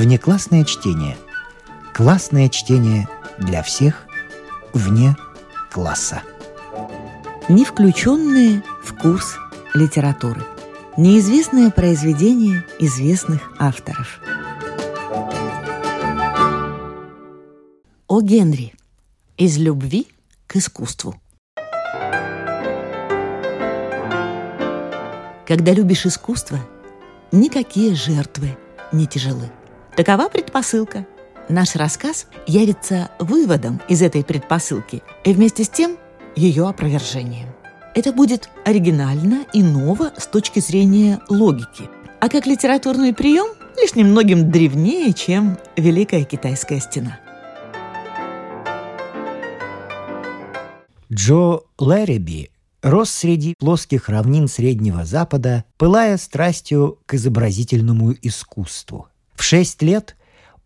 Внеклассное чтение. Классное чтение для всех вне класса. Не включенные в курс литературы. Неизвестное произведение известных авторов. О Генри. Из любви к искусству. Когда любишь искусство, никакие жертвы не тяжелы. Такова предпосылка. Наш рассказ явится выводом из этой предпосылки и вместе с тем ее опровержением. Это будет оригинально и ново с точки зрения логики, а как литературный прием лишь немногим древнее, чем Великая Китайская стена. Джо Лэриби рос среди плоских равнин Среднего Запада, пылая страстью к изобразительному искусству. В шесть лет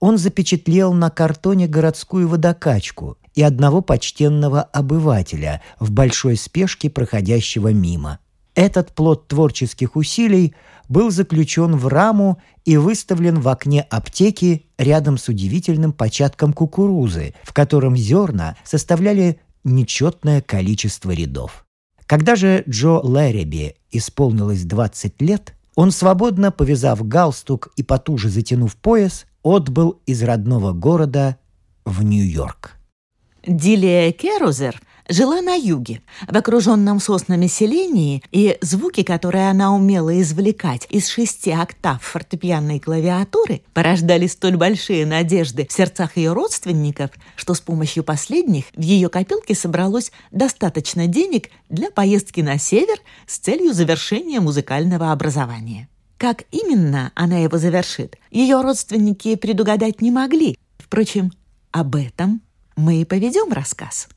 он запечатлел на картоне городскую водокачку и одного почтенного обывателя в большой спешке, проходящего мимо. Этот плод творческих усилий был заключен в раму и выставлен в окне аптеки рядом с удивительным початком кукурузы, в котором зерна составляли нечетное количество рядов. Когда же Джо Лэриби исполнилось 20 лет, он, свободно повязав галстук и потуже затянув пояс, отбыл из родного города в Нью-Йорк. Дилия Керузер – жила на юге, в окруженном соснами селении, и звуки, которые она умела извлекать из шести октав фортепианной клавиатуры, порождали столь большие надежды в сердцах ее родственников, что с помощью последних в ее копилке собралось достаточно денег для поездки на север с целью завершения музыкального образования. Как именно она его завершит, ее родственники предугадать не могли. Впрочем, об этом мы и поведем рассказ.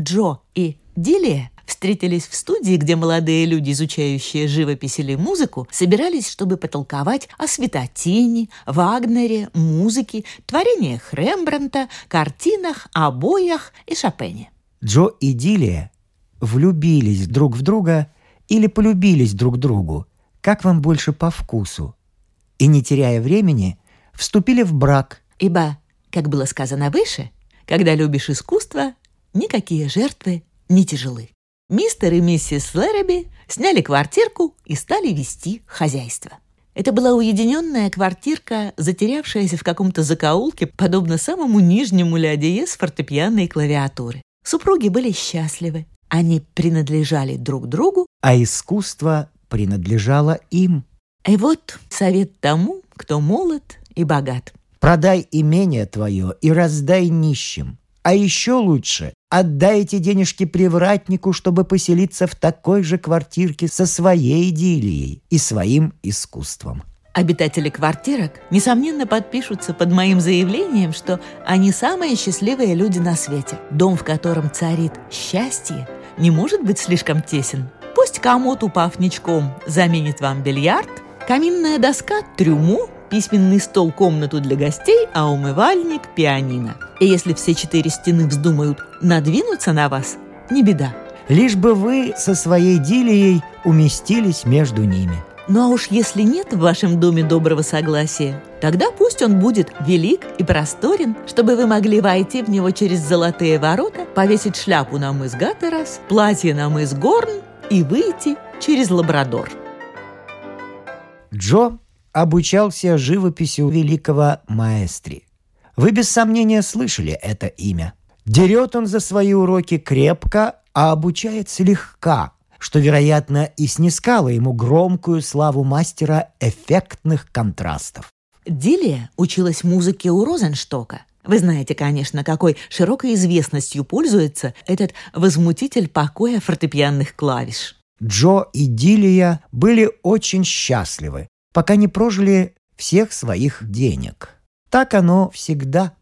Джо и Дилия встретились в студии, где молодые люди, изучающие живопись или музыку, собирались, чтобы потолковать о Светотине, Вагнере, музыке, творениях Рембранта, картинах, обоях и Шопене. Джо и Дилия влюбились друг в друга или полюбились друг другу, как вам больше по вкусу, и, не теряя времени, вступили в брак. Ибо, как было сказано выше, когда любишь искусство, никакие жертвы не тяжелы. Мистер и миссис Лэрэби сняли квартирку и стали вести хозяйство. Это была уединенная квартирка, затерявшаяся в каком-то закоулке, подобно самому нижнему ля диез фортепианной клавиатуры. Супруги были счастливы. Они принадлежали друг другу, а искусство принадлежало им. И вот совет тому, кто молод и богат. Продай имение твое и раздай нищим. А еще лучше отдайте денежки привратнику, чтобы поселиться в такой же квартирке со своей идиллией и своим искусством. Обитатели квартирок, несомненно, подпишутся под моим заявлением, что они самые счастливые люди на свете. Дом, в котором царит счастье, не может быть слишком тесен. Пусть комод, упав ничком, заменит вам бильярд, каминная доска – трюму, письменный стол – комнату для гостей, а умывальник – пианино. И если все четыре стены вздумают надвинуться на вас, не беда. Лишь бы вы со своей Дилией уместились между ними. Ну а уж если нет в вашем доме доброго согласия, тогда пусть он будет велик и просторен, чтобы вы могли войти в него через золотые ворота, повесить шляпу на мыс Гатерас, платье на мыс Горн и выйти через Лабрадор. Джо обучался живописи у великого маэстри. Вы без сомнения слышали это имя. Дерет он за свои уроки крепко, а обучает слегка, что, вероятно, и снискало ему громкую славу мастера эффектных контрастов. Дилия училась музыке у Розенштока. Вы знаете, конечно, какой широкой известностью пользуется этот возмутитель покоя фортепианных клавиш. Джо и Дилия были очень счастливы, пока не прожили всех своих денег. Так оно всегда.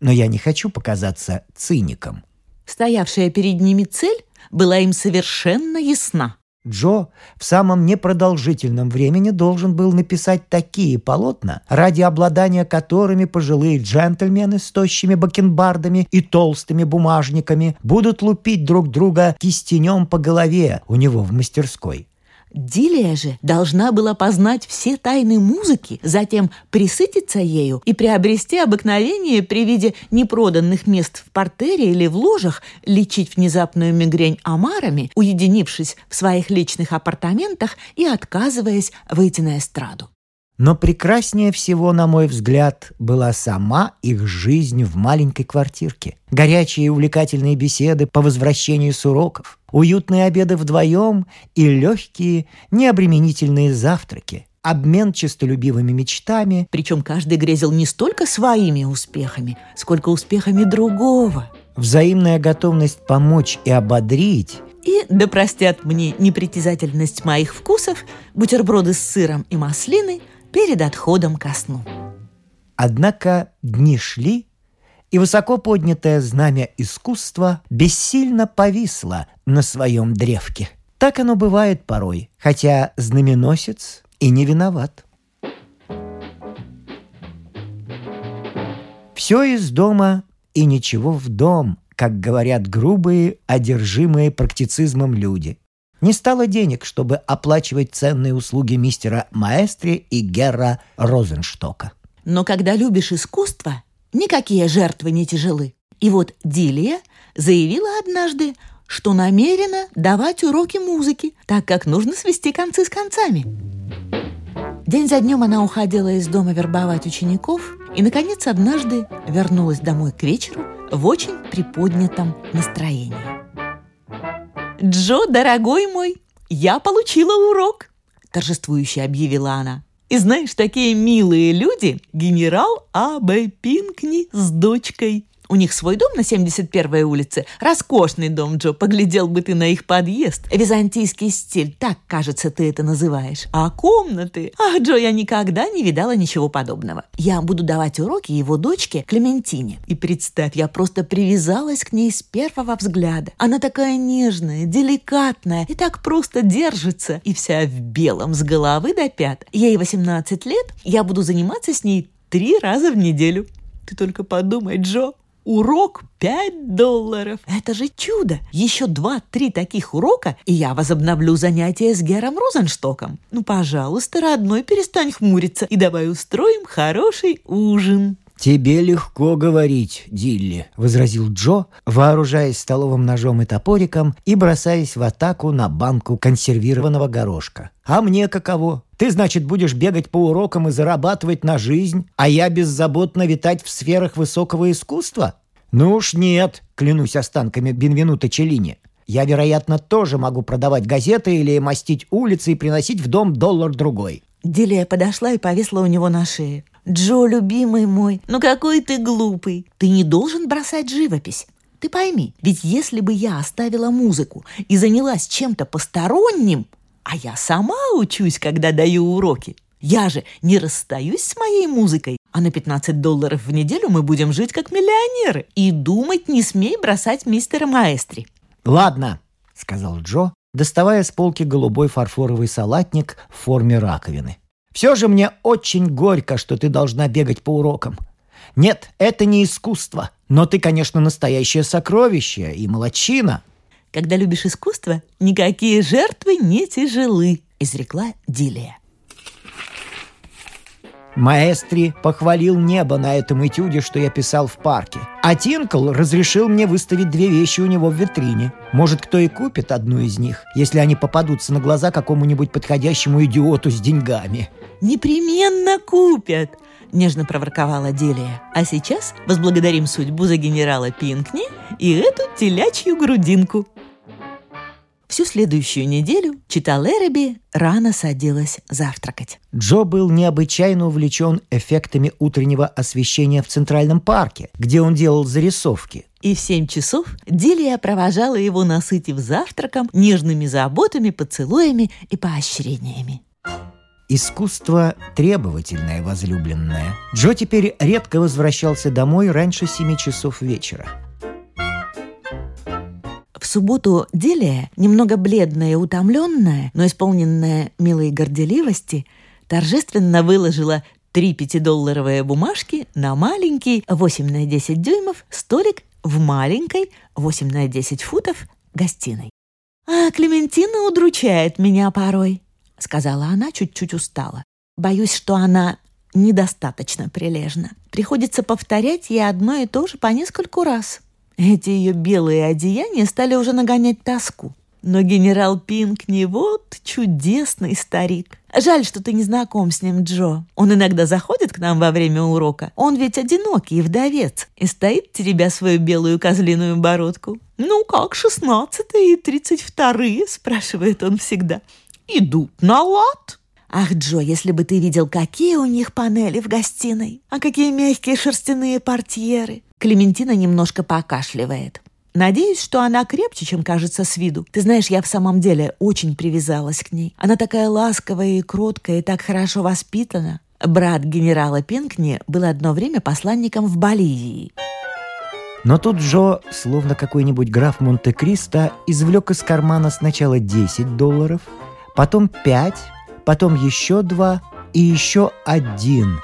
Но я не хочу показаться циником. Стоявшая перед ними цель была им совершенно ясна. Джо в самом непродолжительном времени должен был написать такие полотна, ради обладания которыми пожилые джентльмены с тощими бакенбардами и толстыми бумажниками будут лупить друг друга кистенем по голове у него в мастерской. Дилия же должна была познать все тайны музыки, затем присытиться ею и приобрести обыкновение при виде непроданных мест в портере или в ложах лечить внезапную мигрень омарами, уединившись в своих личных апартаментах и отказываясь выйти на эстраду. Но прекраснее всего, на мой взгляд, была сама их жизнь в маленькой квартирке. Горячие и увлекательные беседы по возвращению с уроков, уютные обеды вдвоем и легкие, необременительные завтраки, обмен честолюбивыми мечтами. Причем каждый грезил не столько своими успехами, сколько успехами другого. Взаимная готовность помочь и ободрить и, да простят мне непритязательность моих вкусов, бутерброды с сыром и маслиной – перед отходом ко сну. Однако дни шли, и высоко поднятое знамя искусства бессильно повисло на своем древке. Так оно бывает порой, хотя знаменосец и не виноват. Все из дома и ничего в дом, как говорят грубые, одержимые практицизмом люди. Не стало денег, чтобы оплачивать ценные услуги мистера Маэстри и Герра Розенштока. Но когда любишь искусство, никакие жертвы не тяжелы. И вот Дилия заявила однажды, что намерена давать уроки музыки, так как нужно свести концы с концами. День за днем она уходила из дома вербовать учеников и, наконец, однажды вернулась домой к вечеру в очень приподнятом настроении. «Джо, дорогой мой, я получила урок!» – торжествующе объявила она. «И знаешь, такие милые люди – генерал А.Б. Пинкни с дочкой. У них свой дом на 71-й улице. Роскошный дом, Джо. Поглядел бы ты на их подъезд. Византийский стиль, так, кажется, ты это называешь. А комнаты? Ах, Джо, я никогда не видала ничего подобного. Я буду давать уроки его дочке Клементине. И представь, я просто привязалась к ней с первого взгляда. Она такая нежная, деликатная и так просто держится. И вся в белом с головы до пят. Ей 18 лет, я буду заниматься с ней три раза в неделю. Ты только подумай, Джо, Урок 5 долларов. Это же чудо. Еще два-три таких урока, и я возобновлю занятия с Гером Розенштоком. Ну, пожалуйста, родной, перестань хмуриться, и давай устроим хороший ужин. «Тебе легко говорить, Дилли», — возразил Джо, вооружаясь столовым ножом и топориком и бросаясь в атаку на банку консервированного горошка. «А мне каково? Ты, значит, будешь бегать по урокам и зарабатывать на жизнь, а я беззаботно витать в сферах высокого искусства? Ну уж нет, клянусь останками Бенвенута Челлини. Я, вероятно, тоже могу продавать газеты или мастить улицы и приносить в дом доллар-другой». Дилия подошла и повесла у него на шее. Джо, любимый мой, ну какой ты глупый. Ты не должен бросать живопись. Ты пойми, ведь если бы я оставила музыку и занялась чем-то посторонним, а я сама учусь, когда даю уроки, я же не расстаюсь с моей музыкой, а на 15 долларов в неделю мы будем жить как миллионеры. И думать не смей бросать мистера Маэстри. «Ладно», — сказал Джо, доставая с полки голубой фарфоровый салатник в форме раковины. Все же мне очень горько, что ты должна бегать по урокам. Нет, это не искусство, но ты, конечно, настоящее сокровище и молочина. Когда любишь искусство, никакие жертвы не тяжелы, изрекла Дилия. Маэстри похвалил небо на этом этюде, что я писал в парке. А Тинкл разрешил мне выставить две вещи у него в витрине. Может, кто и купит одну из них, если они попадутся на глаза какому-нибудь подходящему идиоту с деньгами. «Непременно купят!» – нежно проворковала Делия. «А сейчас возблагодарим судьбу за генерала Пинкни и эту телячью грудинку». Всю следующую неделю читал Эреби рано садилась завтракать. Джо был необычайно увлечен эффектами утреннего освещения в Центральном парке, где он делал зарисовки. И в семь часов Дилия провожала его, насытив завтраком, нежными заботами, поцелуями и поощрениями. Искусство требовательное, возлюбленное. Джо теперь редко возвращался домой раньше семи часов вечера. В субботу Делия, немного бледная и утомленная, но исполненная милой горделивости, торжественно выложила три пятидолларовые бумажки на маленький 8 на 10 дюймов столик в маленькой 8 на 10 футов гостиной. «А Клементина удручает меня порой», — сказала она, чуть-чуть устала. «Боюсь, что она недостаточно прилежна. Приходится повторять ей одно и то же по нескольку раз. Эти ее белые одеяния стали уже нагонять тоску. Но генерал Пинкни вот чудесный старик. Жаль, что ты не знаком с ним, Джо. Он иногда заходит к нам во время урока. Он ведь одинокий вдовец и стоит, теребя свою белую козлиную бородку. «Ну как, шестнадцатые и тридцать вторые?» – спрашивает он всегда. «Идут на лад?» Ах, Джо, если бы ты видел, какие у них панели в гостиной, а какие мягкие шерстяные портьеры. Клементина немножко покашливает. Надеюсь, что она крепче, чем кажется с виду. Ты знаешь, я в самом деле очень привязалась к ней. Она такая ласковая и кроткая, и так хорошо воспитана. Брат генерала Пинкни был одно время посланником в Боливии. Но тут Джо, словно какой-нибудь граф Монте-Кристо, извлек из кармана сначала 10 долларов, потом 5, потом еще 2 и еще один.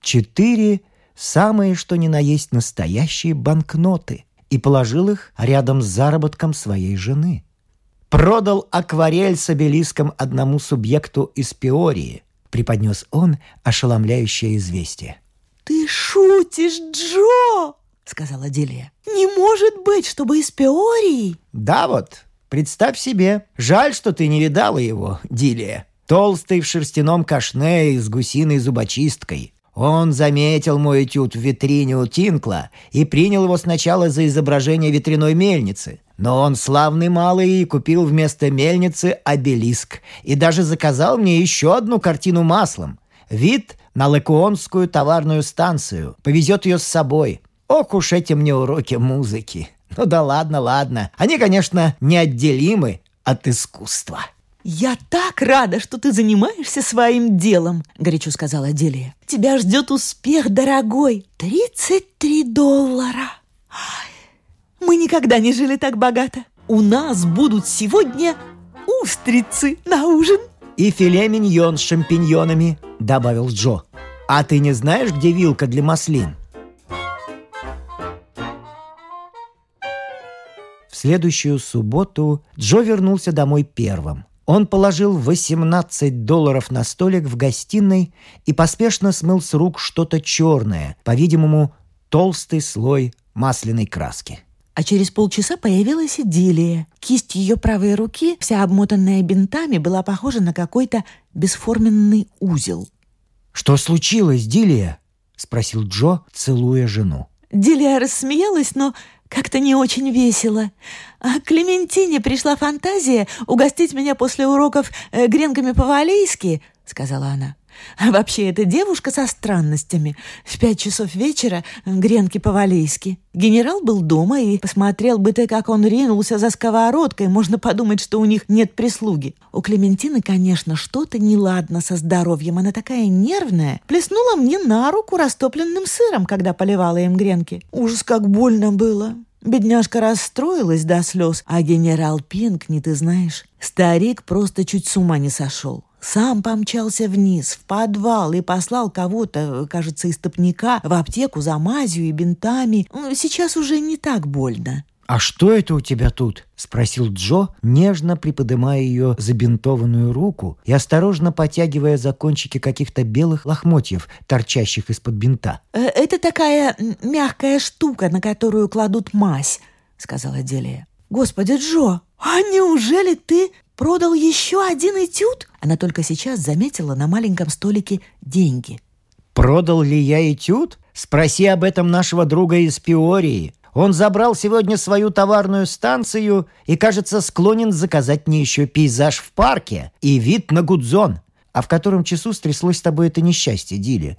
Четыре самые что ни на есть настоящие банкноты и положил их рядом с заработком своей жены. Продал акварель с обелиском одному субъекту из Пиории, преподнес он ошеломляющее известие. «Ты шутишь, Джо!» — сказала Делия. «Не может быть, чтобы из Пиории!» «Да вот, представь себе. Жаль, что ты не видала его, Дилия. Толстый в шерстяном кашне и с гусиной зубочисткой. Он заметил мой этюд в витрине у Тинкла и принял его сначала за изображение ветряной мельницы. Но он славный малый и купил вместо мельницы обелиск и даже заказал мне еще одну картину маслом. Вид на Лекуонскую товарную станцию. Повезет ее с собой. Ох уж эти мне уроки музыки. Ну да ладно, ладно. Они, конечно, неотделимы от искусства. «Я так рада, что ты занимаешься своим делом», — горячо сказала Делия. «Тебя ждет успех, дорогой. Тридцать три доллара. Мы никогда не жили так богато. У нас будут сегодня устрицы на ужин». «И филе миньон с шампиньонами», — добавил Джо. «А ты не знаешь, где вилка для маслин?» Следующую субботу Джо вернулся домой первым. Он положил 18 долларов на столик в гостиной и поспешно смыл с рук что-то черное, по-видимому, толстый слой масляной краски. А через полчаса появилась идиллия. Кисть ее правой руки, вся обмотанная бинтами, была похожа на какой-то бесформенный узел. «Что случилось, Дилия?» — спросил Джо, целуя жену. Дилия рассмеялась, но как-то не очень весело. А Клементине пришла фантазия угостить меня после уроков э, гренками по-валейски, сказала она. А вообще, эта девушка со странностями. В пять часов вечера гренки по-валейски. Генерал был дома и посмотрел бы ты, как он ринулся за сковородкой. Можно подумать, что у них нет прислуги. У Клементины, конечно, что-то неладно со здоровьем. Она такая нервная. Плеснула мне на руку растопленным сыром, когда поливала им гренки. Ужас, как больно было. Бедняжка расстроилась до слез, а генерал Пинкни, ты знаешь, старик просто чуть с ума не сошел. Сам помчался вниз, в подвал и послал кого-то, кажется, из топника, в аптеку за мазью и бинтами. Ну, сейчас уже не так больно. «А что это у тебя тут?» — спросил Джо, нежно приподнимая ее забинтованную руку и осторожно потягивая за кончики каких-то белых лохмотьев, торчащих из-под бинта. «Э, «Это такая мягкая штука, на которую кладут мазь», — сказала Делия. «Господи, Джо, а неужели ты продал еще один этюд?» Она только сейчас заметила на маленьком столике деньги. «Продал ли я этюд? Спроси об этом нашего друга из Пиории. Он забрал сегодня свою товарную станцию и, кажется, склонен заказать мне еще пейзаж в парке и вид на Гудзон. А в котором часу стряслось с тобой это несчастье, Дили?»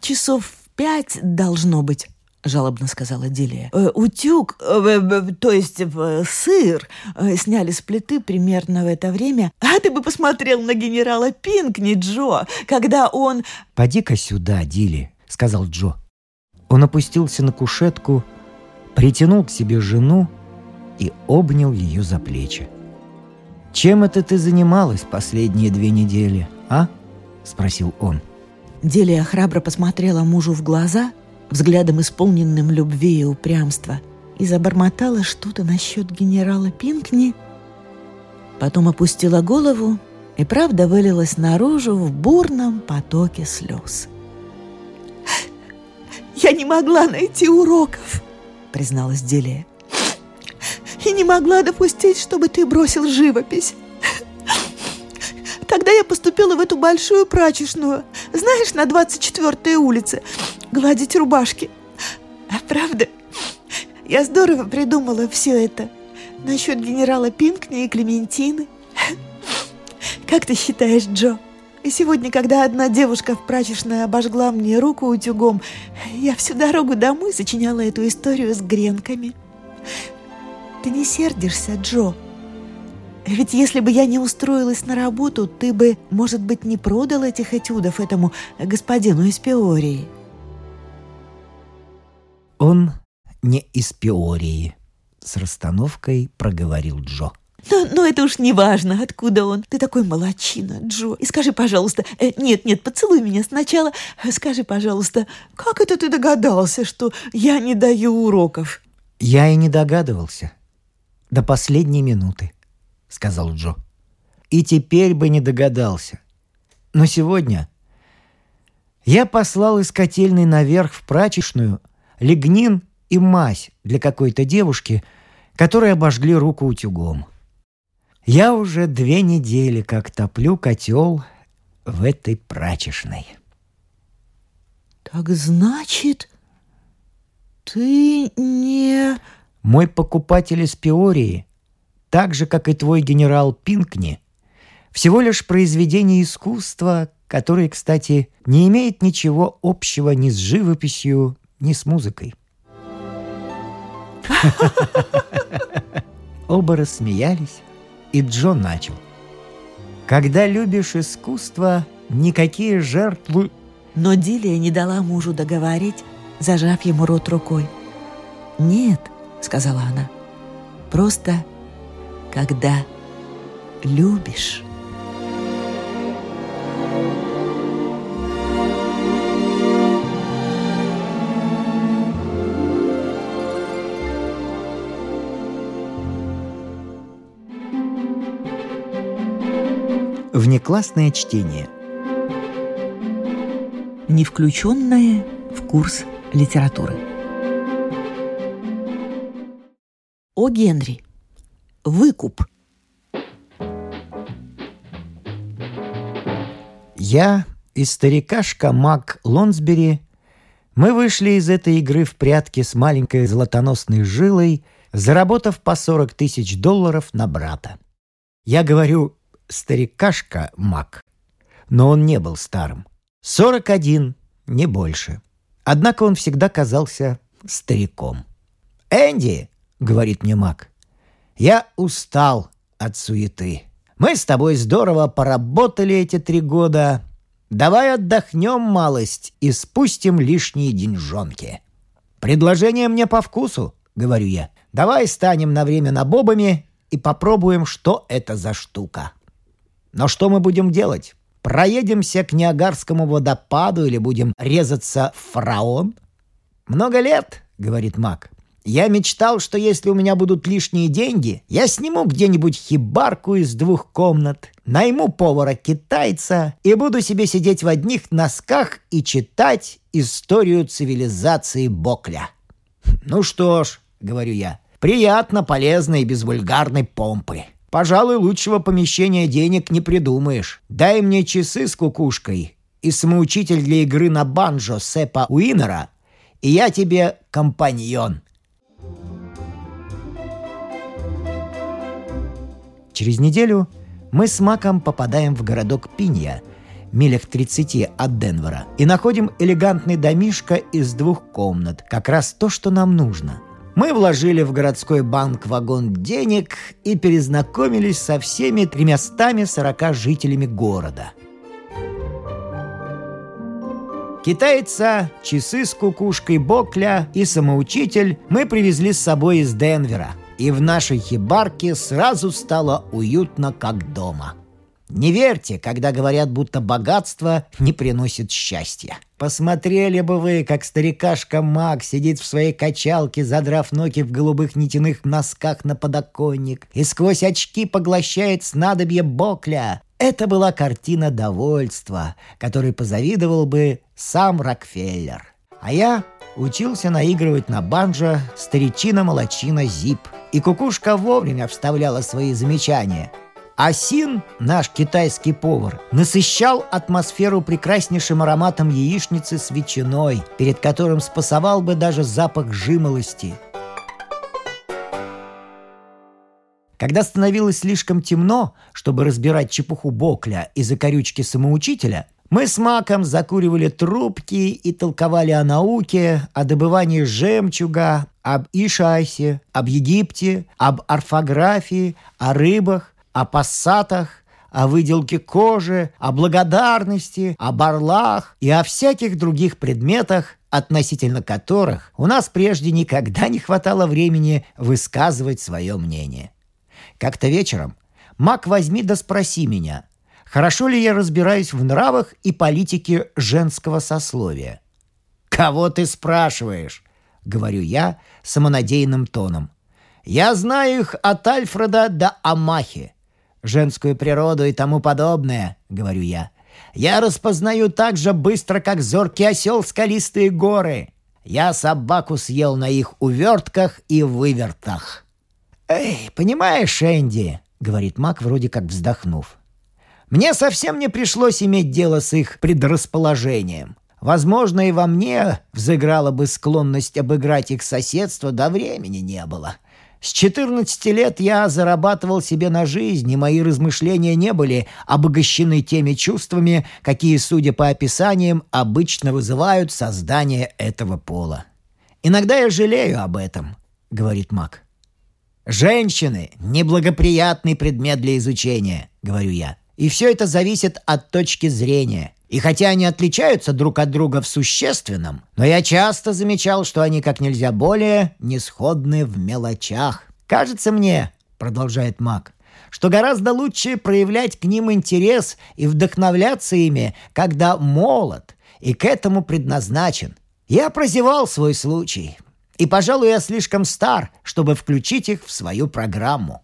«Часов пять должно быть», — жалобно сказала Дилия. «Э, «Утюг, э, то есть э, сыр, сняли с плиты примерно в это время. А ты бы посмотрел на генерала Пинкни, Джо, когда он...» «Поди-ка сюда, Дили», — сказал Джо. Он опустился на кушетку, притянул к себе жену и обнял ее за плечи. «Чем это ты занималась последние две недели, а?» — спросил он. Делия храбро посмотрела мужу в глаза — взглядом исполненным любви и упрямства, и забормотала что-то насчет генерала Пинкни. Потом опустила голову, и правда вылилась наружу в бурном потоке слез. «Я не могла найти уроков», — призналась Делия. «И не могла допустить, чтобы ты бросил живопись. Тогда я поступила в эту большую прачечную, знаешь, на 24-й улице, гладить рубашки. А правда, я здорово придумала все это насчет генерала Пинкни и Клементины. Как ты считаешь, Джо? И сегодня, когда одна девушка в прачечной обожгла мне руку утюгом, я всю дорогу домой сочиняла эту историю с гренками. Ты не сердишься, Джо? Ведь если бы я не устроилась на работу, ты бы, может быть, не продал этих этюдов этому господину из Пиории. Он не из Пиории, с расстановкой проговорил Джо. Но, но это уж не важно, откуда он. Ты такой молочина, Джо. И скажи, пожалуйста, э, нет, нет, поцелуй меня сначала. Скажи, пожалуйста, как это ты догадался, что я не даю уроков? Я и не догадывался. До последней минуты, сказал Джо. И теперь бы не догадался. Но сегодня я послал из котельной наверх в прачечную лигнин и мазь для какой-то девушки, которой обожгли руку утюгом. Я уже две недели как топлю котел в этой прачечной. Так значит, ты не... Мой покупатель из Пиории, так же, как и твой генерал Пинкни, всего лишь произведение искусства, которое, кстати, не имеет ничего общего ни с живописью, ни с музыкой. Оба рассмеялись, и Джо начал. Когда любишь искусство, никакие жертвы... Но Дилия не дала мужу договорить, зажав ему рот рукой. «Нет», — сказала она, — «просто когда любишь». Внеклассное чтение. Не включенное в курс литературы. О Генри. Выкуп. Я и старикашка Мак Лонсбери мы вышли из этой игры в прятки с маленькой золотоносной жилой, заработав по 40 тысяч долларов на брата. Я говорю старикашка Мак, но он не был старым. Сорок один, не больше. Однако он всегда казался стариком. «Энди», — говорит мне Мак, — «я устал от суеты. Мы с тобой здорово поработали эти три года. Давай отдохнем малость и спустим лишние деньжонки». «Предложение мне по вкусу», — говорю я. «Давай станем на время набобами и попробуем, что это за штука». Но что мы будем делать? Проедемся к Ниагарскому водопаду или будем резаться в фараон? Много лет, говорит Мак. Я мечтал, что если у меня будут лишние деньги, я сниму где-нибудь хибарку из двух комнат, найму повара-китайца и буду себе сидеть в одних носках и читать историю цивилизации Бокля. Ну что ж, говорю я, приятно, полезно и без вульгарной помпы. Пожалуй, лучшего помещения денег не придумаешь. Дай мне часы с кукушкой и самоучитель для игры на банджо Сепа Уинера, и я тебе компаньон. Через неделю мы с Маком попадаем в городок Пинья, милях 30 от Денвера, и находим элегантный домишко из двух комнат, как раз то, что нам нужно – мы вложили в городской банк вагон денег и перезнакомились со всеми 340 жителями города. Китайца, часы с кукушкой Бокля и самоучитель мы привезли с собой из Денвера. И в нашей хибарке сразу стало уютно, как дома. Не верьте, когда говорят, будто богатство не приносит счастья. Посмотрели бы вы, как старикашка Мак сидит в своей качалке, задрав ноги в голубых нитяных носках на подоконник, и сквозь очки поглощает снадобье Бокля. Это была картина довольства, которой позавидовал бы сам Рокфеллер. А я учился наигрывать на банджо старичина-молочина Зип. И кукушка вовремя вставляла свои замечания – Асин, наш китайский повар, насыщал атмосферу прекраснейшим ароматом яичницы с ветчиной, перед которым спасовал бы даже запах жимолости. Когда становилось слишком темно, чтобы разбирать чепуху Бокля и закорючки самоучителя, мы с Маком закуривали трубки и толковали о науке, о добывании жемчуга, об Ишайсе, об Египте, об орфографии, о рыбах, о пассатах, о выделке кожи, о благодарности, о барлах и о всяких других предметах, относительно которых у нас прежде никогда не хватало времени высказывать свое мнение. Как-то вечером «Мак, возьми да спроси меня, хорошо ли я разбираюсь в нравах и политике женского сословия?» «Кого ты спрашиваешь?» — говорю я самонадеянным тоном. «Я знаю их от Альфреда до Амахи женскую природу и тому подобное», — говорю я. «Я распознаю так же быстро, как зоркий осел скалистые горы. Я собаку съел на их увертках и вывертах». «Эй, понимаешь, Энди», — говорит Мак, вроде как вздохнув. «Мне совсем не пришлось иметь дело с их предрасположением. Возможно, и во мне взыграла бы склонность обыграть их соседство, до времени не было. С 14 лет я зарабатывал себе на жизнь, и мои размышления не были обогащены теми чувствами, какие, судя по описаниям, обычно вызывают создание этого пола. «Иногда я жалею об этом», — говорит Мак. «Женщины — неблагоприятный предмет для изучения», — говорю я. «И все это зависит от точки зрения. И хотя они отличаются друг от друга в существенном, но я часто замечал, что они как нельзя более не сходны в мелочах. «Кажется мне», — продолжает Мак, что гораздо лучше проявлять к ним интерес и вдохновляться ими, когда молод и к этому предназначен. Я прозевал свой случай, и, пожалуй, я слишком стар, чтобы включить их в свою программу.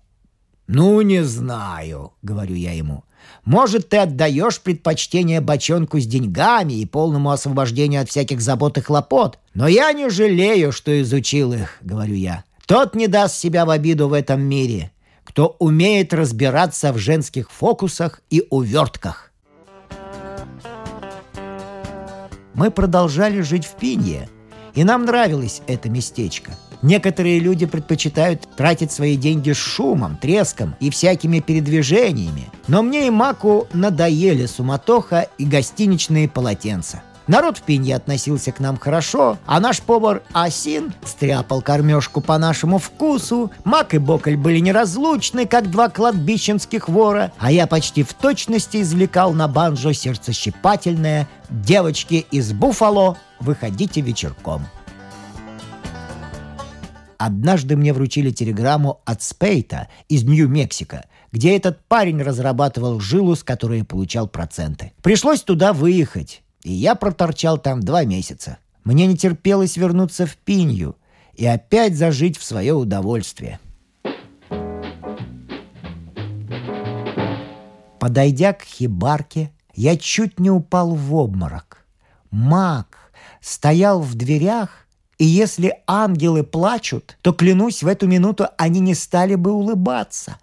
«Ну, не знаю», — говорю я ему. Может, ты отдаешь предпочтение бочонку с деньгами и полному освобождению от всяких забот и хлопот. Но я не жалею, что изучил их, говорю я. Тот не даст себя в обиду в этом мире, кто умеет разбираться в женских фокусах и увертках. Мы продолжали жить в Пинье, и нам нравилось это местечко – Некоторые люди предпочитают тратить свои деньги шумом, треском и всякими передвижениями. Но мне и Маку надоели суматоха и гостиничные полотенца. Народ в Пинье относился к нам хорошо, а наш повар Асин стряпал кормежку по нашему вкусу. Мак и Боколь были неразлучны, как два кладбищенских вора, а я почти в точности извлекал на банджо сердцещипательное «Девочки из Буфало, выходите вечерком». Однажды мне вручили телеграмму от Спейта из Нью-Мексико, где этот парень разрабатывал жилу, с которой получал проценты. Пришлось туда выехать, и я проторчал там два месяца. Мне не терпелось вернуться в Пинью и опять зажить в свое удовольствие. Подойдя к хибарке, я чуть не упал в обморок. Мак стоял в дверях и если ангелы плачут, то, клянусь, в эту минуту они не стали бы улыбаться.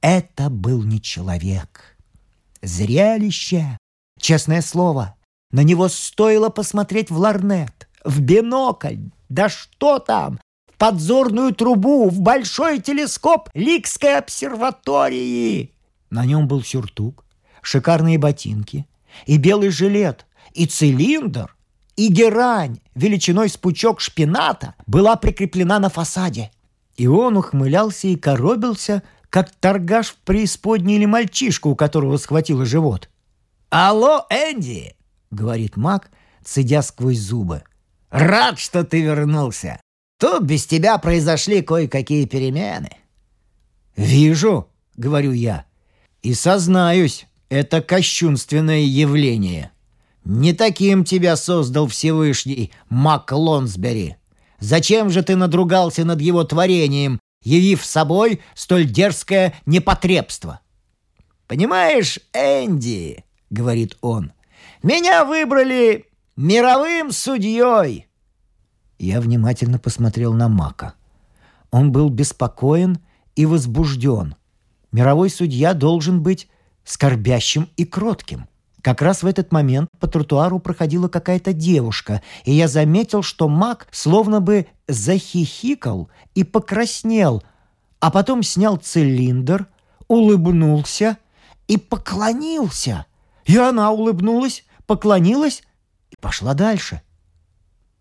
Это был не человек. Зрелище, честное слово. На него стоило посмотреть в ларнет, в бинокль, да что там, в подзорную трубу, в большой телескоп Ликской обсерватории. На нем был сюртук, шикарные ботинки и белый жилет, и цилиндр, и герань величиной с пучок шпината была прикреплена на фасаде. И он ухмылялся и коробился, как торгаш в преисподней или мальчишка, у которого схватило живот. «Алло, Энди!» — говорит Мак, цедя сквозь зубы. «Рад, что ты вернулся. Тут без тебя произошли кое-какие перемены». «Вижу», — говорю я, — «и сознаюсь, Это кощунственное явление. Не таким тебя создал Всевышний Мак Лонсбери. Зачем же ты надругался над его творением, явив собой столь дерзкое непотребство? «Понимаешь, Энди», — говорит он, — «меня выбрали мировым судьей». Я внимательно посмотрел на Мака. Он был беспокоен и возбужден. Мировой судья должен быть скорбящим и кротким. Как раз в этот момент по тротуару проходила какая-то девушка, и я заметил, что маг словно бы захихикал и покраснел, а потом снял цилиндр, улыбнулся и поклонился. И она улыбнулась, поклонилась и пошла дальше.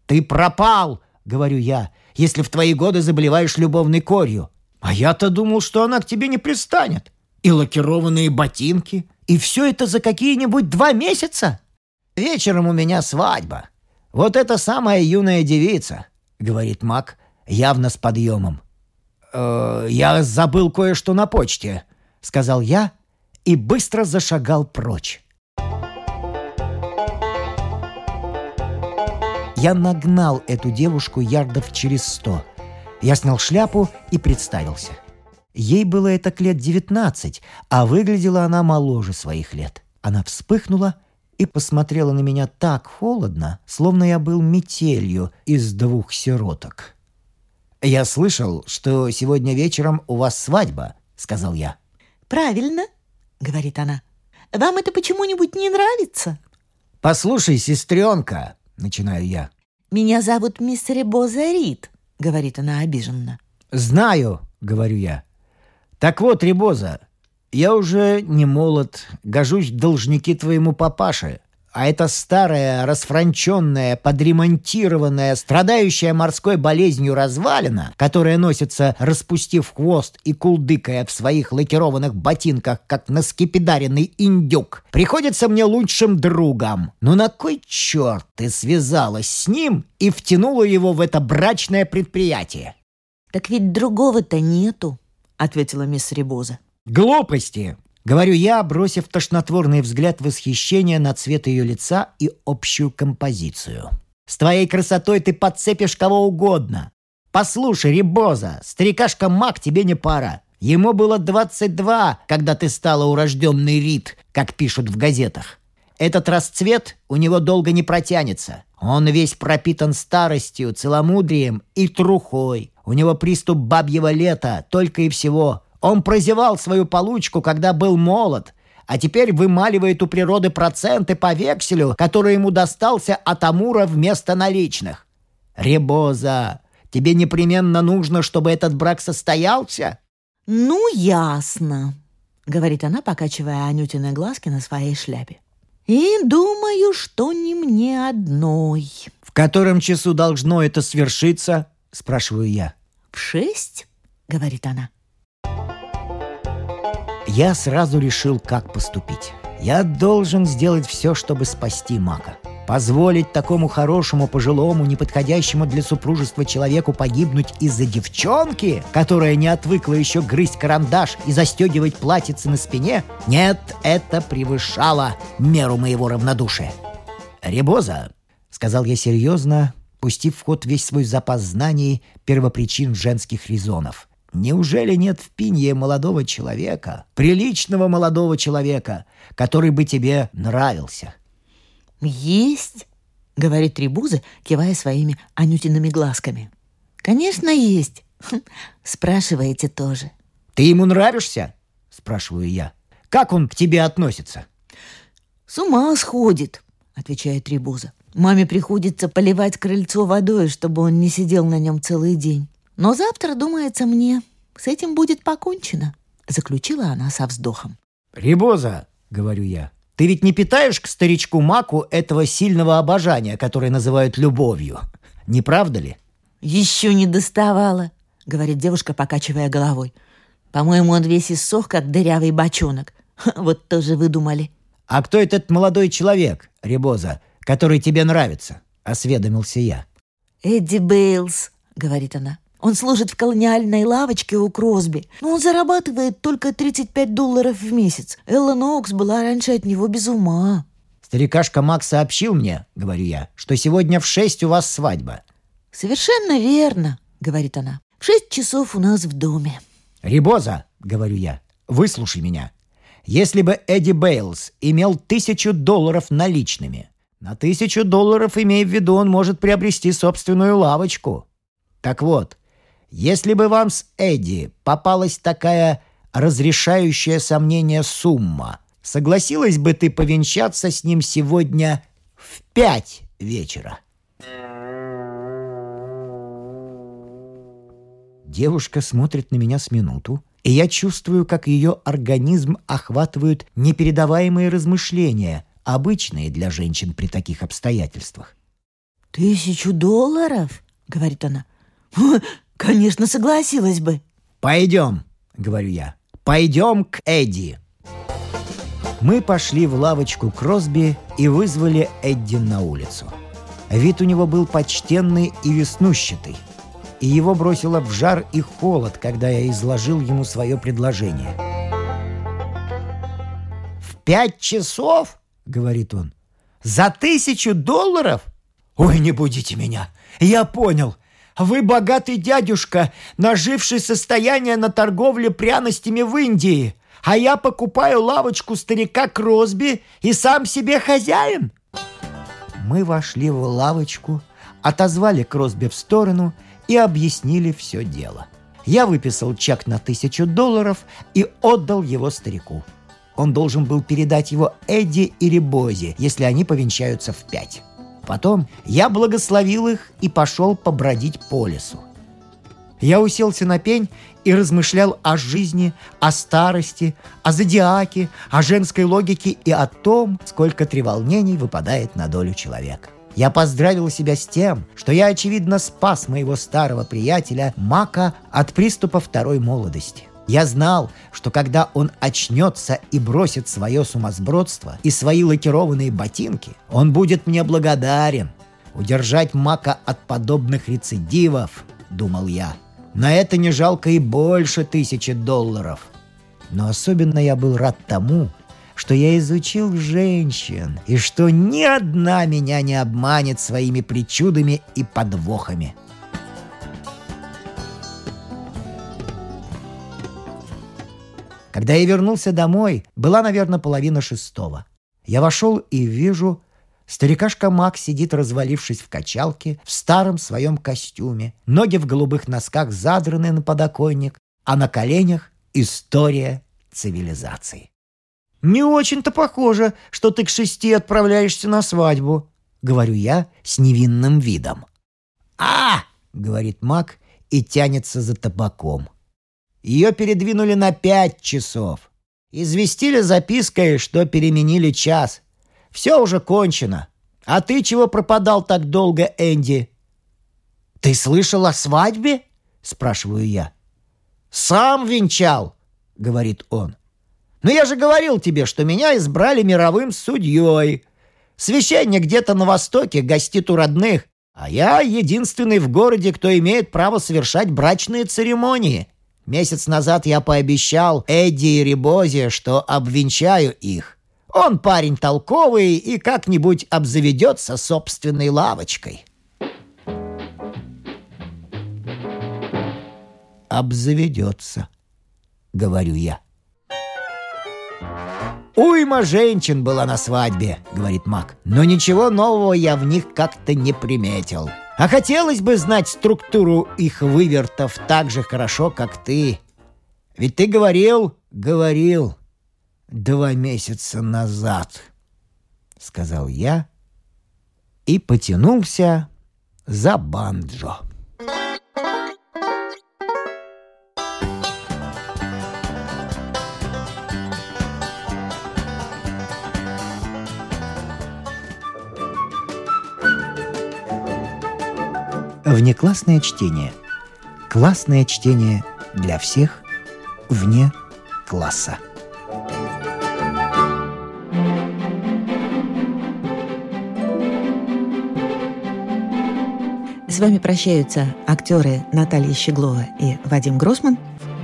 «Ты пропал!» — говорю я, «если в твои годы заболеваешь любовной корью. А я-то думал, что она к тебе не пристанет. И лакированные ботинки, и все это за какие-нибудь два месяца? Вечером у меня свадьба. Вот это самая юная девица», — говорит Мак, явно с подъемом. «Э, «Я забыл кое-что на почте», — сказал я и быстро зашагал прочь. Я нагнал эту девушку ярдов через сто. Я снял шляпу и представился. Ей было это лет девятнадцать, а выглядела она моложе своих лет. Она вспыхнула и посмотрела на меня так холодно, словно я был метелью из двух сироток. «Я слышал, что сегодня вечером у вас свадьба», — сказал я. «Правильно», — говорит она. «Вам это почему-нибудь не нравится?» «Послушай, сестренка», — начинаю я. «Меня зовут мисс Ребоза Рид», — говорит она обиженно. «Знаю», — говорю я. «Так вот, Ребоза, я уже не молод, гожусь должники твоему папаше. А эта старая, расфранченная, подремонтированная, страдающая морской болезнью развалина, которая носится, распустив хвост и кулдыкая в своих лакированных ботинках, как наскепидаренный индюк, приходится мне лучшим другом. Ну на кой черт ты связалась с ним и втянула его в это брачное предприятие? «Так ведь другого-то нету», — ответила мисс Ребоза. «Глупости!» Говорю я, бросив тошнотворный взгляд восхищения на цвет ее лица и общую композицию. «С твоей красотой ты подцепишь кого угодно. Послушай, Рибоза, старикашка Мак тебе не пара. Ему было 22, когда ты стала урожденный Рид, как пишут в газетах. Этот расцвет у него долго не протянется. Он весь пропитан старостью, целомудрием и трухой. У него приступ бабьего лета, только и всего. Он прозевал свою получку, когда был молод, а теперь вымаливает у природы проценты по векселю, который ему достался от Амура вместо наличных. Ребоза, тебе непременно нужно, чтобы этот брак состоялся? «Ну, ясно», — говорит она, покачивая Анютины глазки на своей шляпе. «И думаю, что не мне одной». «В котором часу должно это свершиться?» — спрашиваю я. «В шесть», — говорит она. Я сразу решил, как поступить. Я должен сделать все, чтобы спасти Мака. Позволить такому хорошему, пожилому, неподходящему для супружества человеку погибнуть из-за девчонки, которая не отвыкла еще грызть карандаш и застегивать платьице на спине? Нет, это превышало меру моего равнодушия. «Ребоза», — сказал я серьезно, пустив в ход весь свой запас знаний первопричин женских резонов. Неужели нет в Пинье молодого человека, приличного молодого человека, который бы тебе нравился?» «Есть», — говорит Трибуза, кивая своими анютиными глазками. «Конечно, есть. Хм, спрашиваете тоже». «Ты ему нравишься?» — спрашиваю я. «Как он к тебе относится?» «С ума сходит», — отвечает Трибуза. «Маме приходится поливать крыльцо водой, чтобы он не сидел на нем целый день. Но завтра, думается мне, с этим будет покончено», — заключила она со вздохом. «Рибоза», — говорю я, — «ты ведь не питаешь к старичку Маку этого сильного обожания, которое называют любовью, не правда ли?» «Еще не доставала», — говорит девушка, покачивая головой. «По-моему, он весь иссох, как дырявый бочонок. Вот тоже выдумали». «А кто этот молодой человек, Рибоза, который тебе нравится?» — осведомился я. «Эдди Бейлс», — говорит она. Он служит в колониальной лавочке у Кросби, но он зарабатывает только 35 долларов в месяц. Элла Ноукс была раньше от него без ума. Старикашка Макс сообщил мне, говорю я, что сегодня в шесть у вас свадьба. Совершенно верно, говорит она. В шесть часов у нас в доме. Рибоза, говорю я, выслушай меня. Если бы Эдди Бейлс имел тысячу долларов наличными, на тысячу долларов, имея в виду, он может приобрести собственную лавочку. Так вот, если бы вам с Эдди попалась такая разрешающая сомнение сумма, согласилась бы ты повенчаться с ним сегодня в пять вечера?» Девушка смотрит на меня с минуту, и я чувствую, как ее организм охватывают непередаваемые размышления, обычные для женщин при таких обстоятельствах. «Тысячу долларов?» — говорит она. «Конечно, согласилась бы». «Пойдем», — говорю я. «Пойдем к Эдди». Мы пошли в лавочку Кросби и вызвали Эдди на улицу. Вид у него был почтенный и веснущатый и его бросило в жар и холод, когда я изложил ему свое предложение. «В пять часов?» — говорит он. «За тысячу долларов? Ой, не будите меня! Я понял. Вы богатый дядюшка, наживший состояние на торговле пряностями в Индии, а я покупаю лавочку старика Кросби и сам себе хозяин?» Мы вошли в лавочку, отозвали Кросби в сторону — и объяснили все дело. Я выписал чек на тысячу долларов и отдал его старику. Он должен был передать его Эдди и Рибозе, если они повенчаются в пять. Потом я благословил их и пошел побродить по лесу. Я уселся на пень и размышлял о жизни, о старости, о зодиаке, о женской логике и о том, сколько треволнений выпадает на долю человека. Я поздравил себя с тем, что я, очевидно, спас моего старого приятеля Мака от приступа второй молодости. Я знал, что когда он очнется и бросит свое сумасбродство и свои лакированные ботинки, он будет мне благодарен. Удержать Мака от подобных рецидивов, думал я. На это не жалко и больше тысячи долларов. Но особенно я был рад тому, что я изучил женщин, и что ни одна меня не обманет своими причудами и подвохами. Когда я вернулся домой, была, наверное, половина шестого. Я вошел и вижу, старикашка Мак сидит, развалившись в качалке, в старом своем костюме, ноги в голубых носках задраны на подоконник, а на коленях история цивилизации. «Не очень-то похоже, что ты к шести отправляешься на свадьбу», — говорю я с невинным видом. «А!» — говорит Мак и тянется за табаком. Ее передвинули на пять часов. Известили запиской, что переменили час. Все уже кончено. А ты чего пропадал так долго, Энди? «Ты слышал о свадьбе?» — спрашиваю я. «Сам венчал», — говорит он. Но я же говорил тебе, что меня избрали мировым судьей. Священник где-то на Востоке гостит у родных, а я единственный в городе, кто имеет право совершать брачные церемонии. Месяц назад я пообещал Эдди и Рибозе, что обвенчаю их. Он парень толковый и как-нибудь обзаведется собственной лавочкой. «Обзаведется», — говорю я. «Уйма женщин была на свадьбе», — говорит Мак. «Но ничего нового я в них как-то не приметил. А хотелось бы знать структуру их вывертов так же хорошо, как ты. Ведь ты говорил, говорил, два месяца назад», — сказал я и потянулся за банджо. Внеклассное чтение. Классное чтение для всех вне класса. С вами прощаются актеры Наталья Щеглова и Вадим Гросман.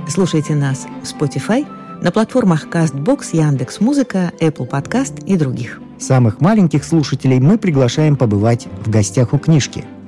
Слушайте нас в Spotify, на платформах CastBox, Яндекс.Музыка, Apple Podcast и других. Самых маленьких слушателей мы приглашаем побывать в гостях у книжки.